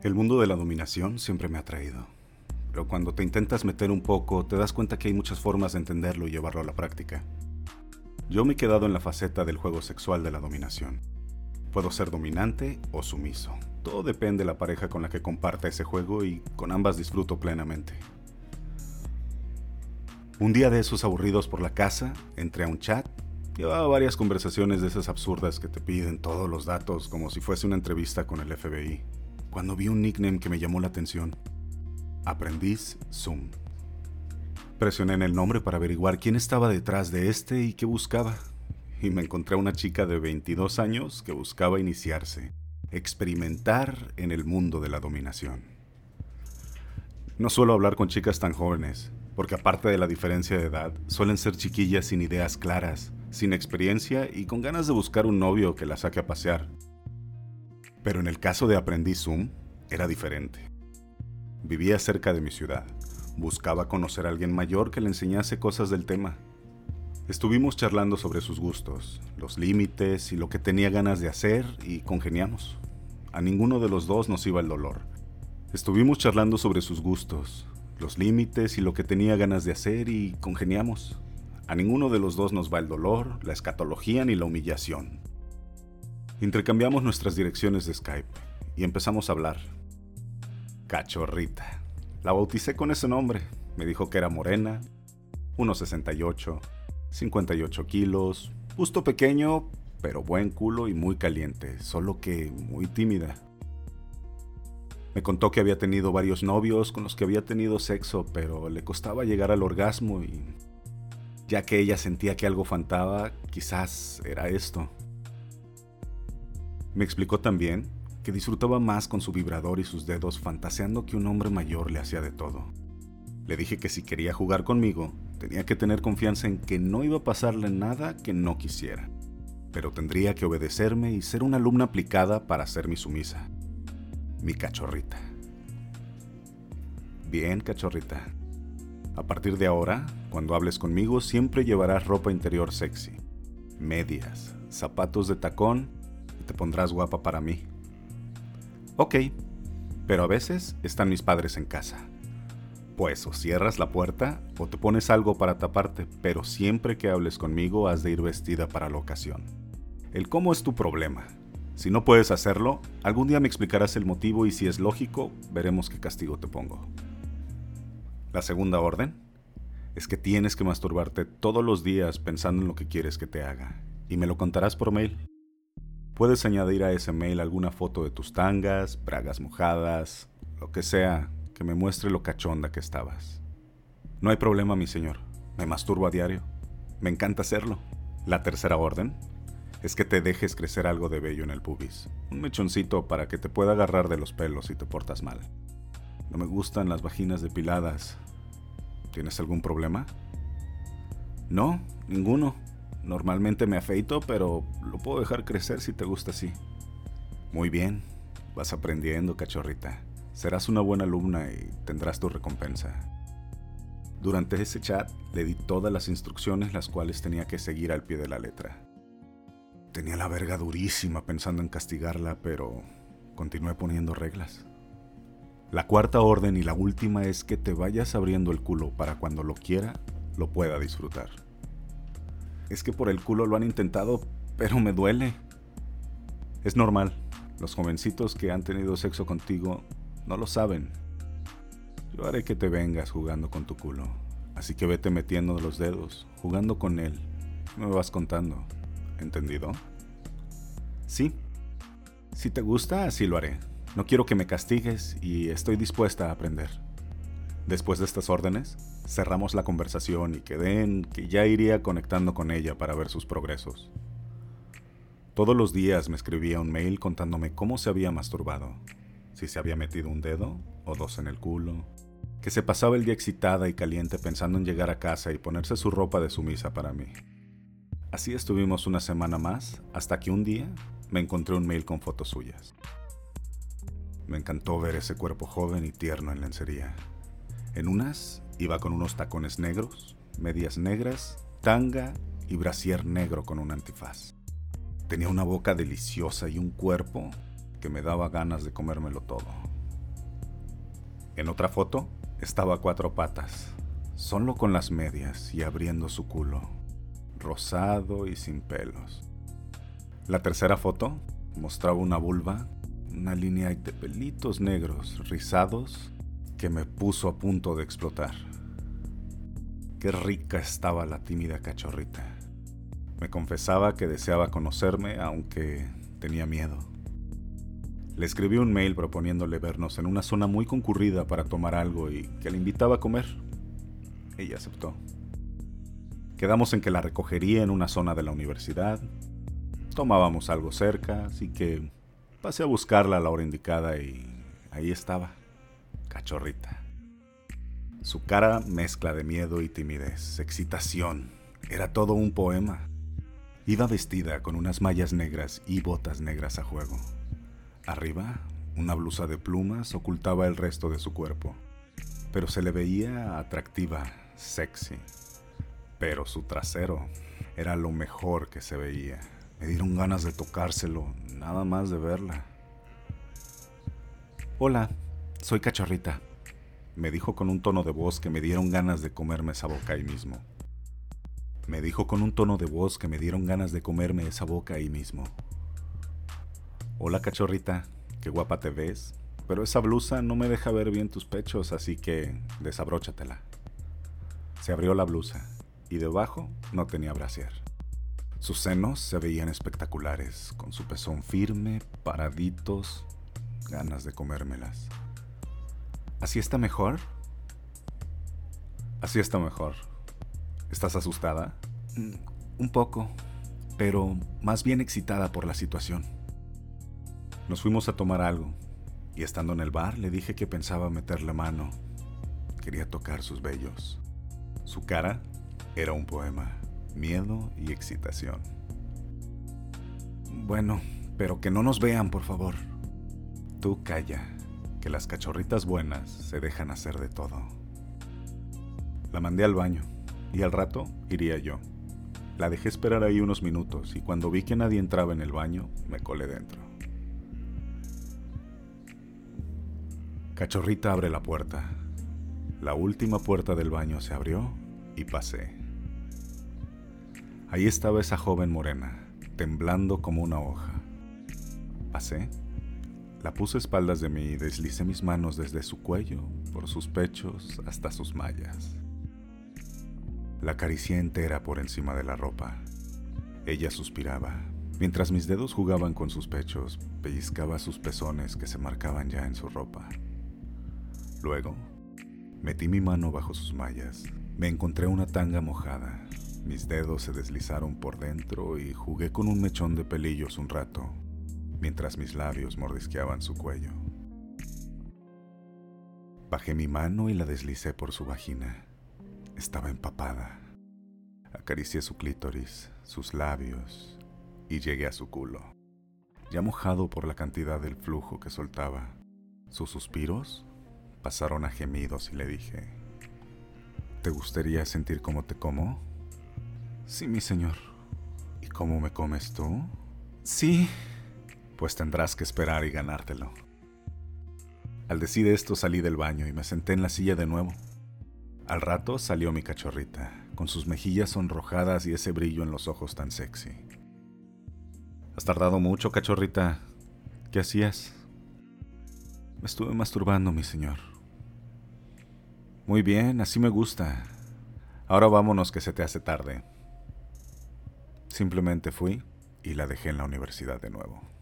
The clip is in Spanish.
El mundo de la dominación siempre me ha atraído, pero cuando te intentas meter un poco te das cuenta que hay muchas formas de entenderlo y llevarlo a la práctica. Yo me he quedado en la faceta del juego sexual de la dominación. Puedo ser dominante o sumiso. Todo depende de la pareja con la que comparta ese juego y con ambas disfruto plenamente. Un día de esos aburridos por la casa, entré a un chat, llevaba varias conversaciones de esas absurdas que te piden todos los datos como si fuese una entrevista con el FBI cuando vi un nickname que me llamó la atención. Aprendiz Zoom. Presioné en el nombre para averiguar quién estaba detrás de este y qué buscaba. Y me encontré a una chica de 22 años que buscaba iniciarse, experimentar en el mundo de la dominación. No suelo hablar con chicas tan jóvenes, porque aparte de la diferencia de edad, suelen ser chiquillas sin ideas claras, sin experiencia y con ganas de buscar un novio que la saque a pasear. Pero en el caso de Aprendiz Zoom, era diferente. Vivía cerca de mi ciudad. Buscaba conocer a alguien mayor que le enseñase cosas del tema. Estuvimos charlando sobre sus gustos, los límites y lo que tenía ganas de hacer y congeniamos. A ninguno de los dos nos iba el dolor. Estuvimos charlando sobre sus gustos, los límites y lo que tenía ganas de hacer y congeniamos. A ninguno de los dos nos va el dolor, la escatología ni la humillación. Intercambiamos nuestras direcciones de Skype y empezamos a hablar. Cachorrita. La bauticé con ese nombre. Me dijo que era morena, 1,68, 58 kilos, busto pequeño, pero buen culo y muy caliente, solo que muy tímida. Me contó que había tenido varios novios con los que había tenido sexo, pero le costaba llegar al orgasmo y ya que ella sentía que algo faltaba, quizás era esto. Me explicó también que disfrutaba más con su vibrador y sus dedos fantaseando que un hombre mayor le hacía de todo. Le dije que si quería jugar conmigo, tenía que tener confianza en que no iba a pasarle nada que no quisiera, pero tendría que obedecerme y ser una alumna aplicada para ser mi sumisa, mi cachorrita. Bien, cachorrita. A partir de ahora, cuando hables conmigo, siempre llevarás ropa interior sexy, medias, zapatos de tacón te pondrás guapa para mí. Ok, pero a veces están mis padres en casa. Pues o cierras la puerta o te pones algo para taparte, pero siempre que hables conmigo has de ir vestida para la ocasión. El cómo es tu problema. Si no puedes hacerlo, algún día me explicarás el motivo y si es lógico, veremos qué castigo te pongo. La segunda orden es que tienes que masturbarte todos los días pensando en lo que quieres que te haga, y me lo contarás por mail. Puedes añadir a ese mail alguna foto de tus tangas, bragas mojadas, lo que sea que me muestre lo cachonda que estabas. No hay problema, mi señor. Me masturbo a diario. Me encanta hacerlo. La tercera orden es que te dejes crecer algo de vello en el pubis. Un mechoncito para que te pueda agarrar de los pelos si te portas mal. No me gustan las vaginas depiladas. ¿Tienes algún problema? No, ninguno. Normalmente me afeito, pero lo puedo dejar crecer si te gusta así. Muy bien, vas aprendiendo, cachorrita. Serás una buena alumna y tendrás tu recompensa. Durante ese chat le di todas las instrucciones las cuales tenía que seguir al pie de la letra. Tenía la verga durísima pensando en castigarla, pero continué poniendo reglas. La cuarta orden y la última es que te vayas abriendo el culo para cuando lo quiera, lo pueda disfrutar. Es que por el culo lo han intentado, pero me duele. Es normal. Los jovencitos que han tenido sexo contigo no lo saben. Yo haré que te vengas jugando con tu culo. Así que vete metiendo los dedos, jugando con él. Me vas contando. ¿Entendido? Sí. Si te gusta, así lo haré. No quiero que me castigues y estoy dispuesta a aprender. Después de estas órdenes, cerramos la conversación y quedé en que ya iría conectando con ella para ver sus progresos. Todos los días me escribía un mail contándome cómo se había masturbado, si se había metido un dedo o dos en el culo, que se pasaba el día excitada y caliente pensando en llegar a casa y ponerse su ropa de sumisa para mí. Así estuvimos una semana más hasta que un día me encontré un mail con fotos suyas. Me encantó ver ese cuerpo joven y tierno en lencería. En unas iba con unos tacones negros, medias negras, tanga y brasier negro con un antifaz. Tenía una boca deliciosa y un cuerpo que me daba ganas de comérmelo todo. En otra foto estaba a cuatro patas, solo con las medias y abriendo su culo, rosado y sin pelos. La tercera foto mostraba una vulva, una línea de pelitos negros rizados que me puso a punto de explotar. Qué rica estaba la tímida cachorrita. Me confesaba que deseaba conocerme, aunque tenía miedo. Le escribí un mail proponiéndole vernos en una zona muy concurrida para tomar algo y que le invitaba a comer. Ella aceptó. Quedamos en que la recogería en una zona de la universidad. Tomábamos algo cerca, así que pasé a buscarla a la hora indicada y ahí estaba, cachorrita. Su cara mezcla de miedo y timidez, excitación. Era todo un poema. Iba vestida con unas mallas negras y botas negras a juego. Arriba, una blusa de plumas ocultaba el resto de su cuerpo, pero se le veía atractiva, sexy. Pero su trasero era lo mejor que se veía. Me dieron ganas de tocárselo, nada más de verla. Hola, soy cachorrita, me dijo con un tono de voz que me dieron ganas de comerme esa boca ahí mismo. Me dijo con un tono de voz que me dieron ganas de comerme esa boca ahí mismo. Hola cachorrita, qué guapa te ves, pero esa blusa no me deja ver bien tus pechos, así que desabróchatela. Se abrió la blusa y debajo no tenía brasier. Sus senos se veían espectaculares, con su pezón firme, paraditos, ganas de comérmelas. ¿Así está mejor? Así está mejor. ¿Estás asustada? Mm, un poco, pero más bien excitada por la situación. Nos fuimos a tomar algo y estando en el bar le dije que pensaba meterle mano. Quería tocar sus vellos. Su cara era un poema, miedo y excitación. Bueno, pero que no nos vean, por favor. Tú calla, que las cachorritas buenas se dejan hacer de todo. La mandé al baño y al rato iría yo. La dejé esperar ahí unos minutos y cuando vi que nadie entraba en el baño, me colé dentro. Cachorrita abre la puerta. La última puerta del baño se abrió y pasé. Ahí estaba esa joven morena, temblando como una hoja. Pasé, la puse a espaldas de mí y deslicé mis manos desde su cuello, por sus pechos, hasta sus mallas. La acaricié entera por encima de la ropa. Ella suspiraba, mientras mis dedos jugaban con sus pechos, pellizcaba sus pezones que se marcaban ya en su ropa. Luego, metí mi mano bajo sus mallas. Me encontré una tanga mojada. Mis dedos se deslizaron por dentro y jugué con un mechón de pelillos un rato, mientras mis labios mordisqueaban su cuello. Bajé mi mano y la deslicé por su vagina. Estaba empapada. Acaricié su clítoris, sus labios y llegué a su culo. Ya mojado por la cantidad del flujo que soltaba, sus suspiros pasaron a gemidos y le dije, ¿te gustaría sentir cómo te como? Sí, mi señor. ¿Y cómo me comes tú? Sí. Pues tendrás que esperar y ganártelo. Al decir esto salí del baño y me senté en la silla de nuevo. Al rato salió mi cachorrita, con sus mejillas sonrojadas y ese brillo en los ojos tan sexy. Has tardado mucho, cachorrita. ¿Qué hacías? Me estuve masturbando, mi señor. Muy bien, así me gusta. Ahora vámonos que se te hace tarde. Simplemente fui y la dejé en la universidad de nuevo.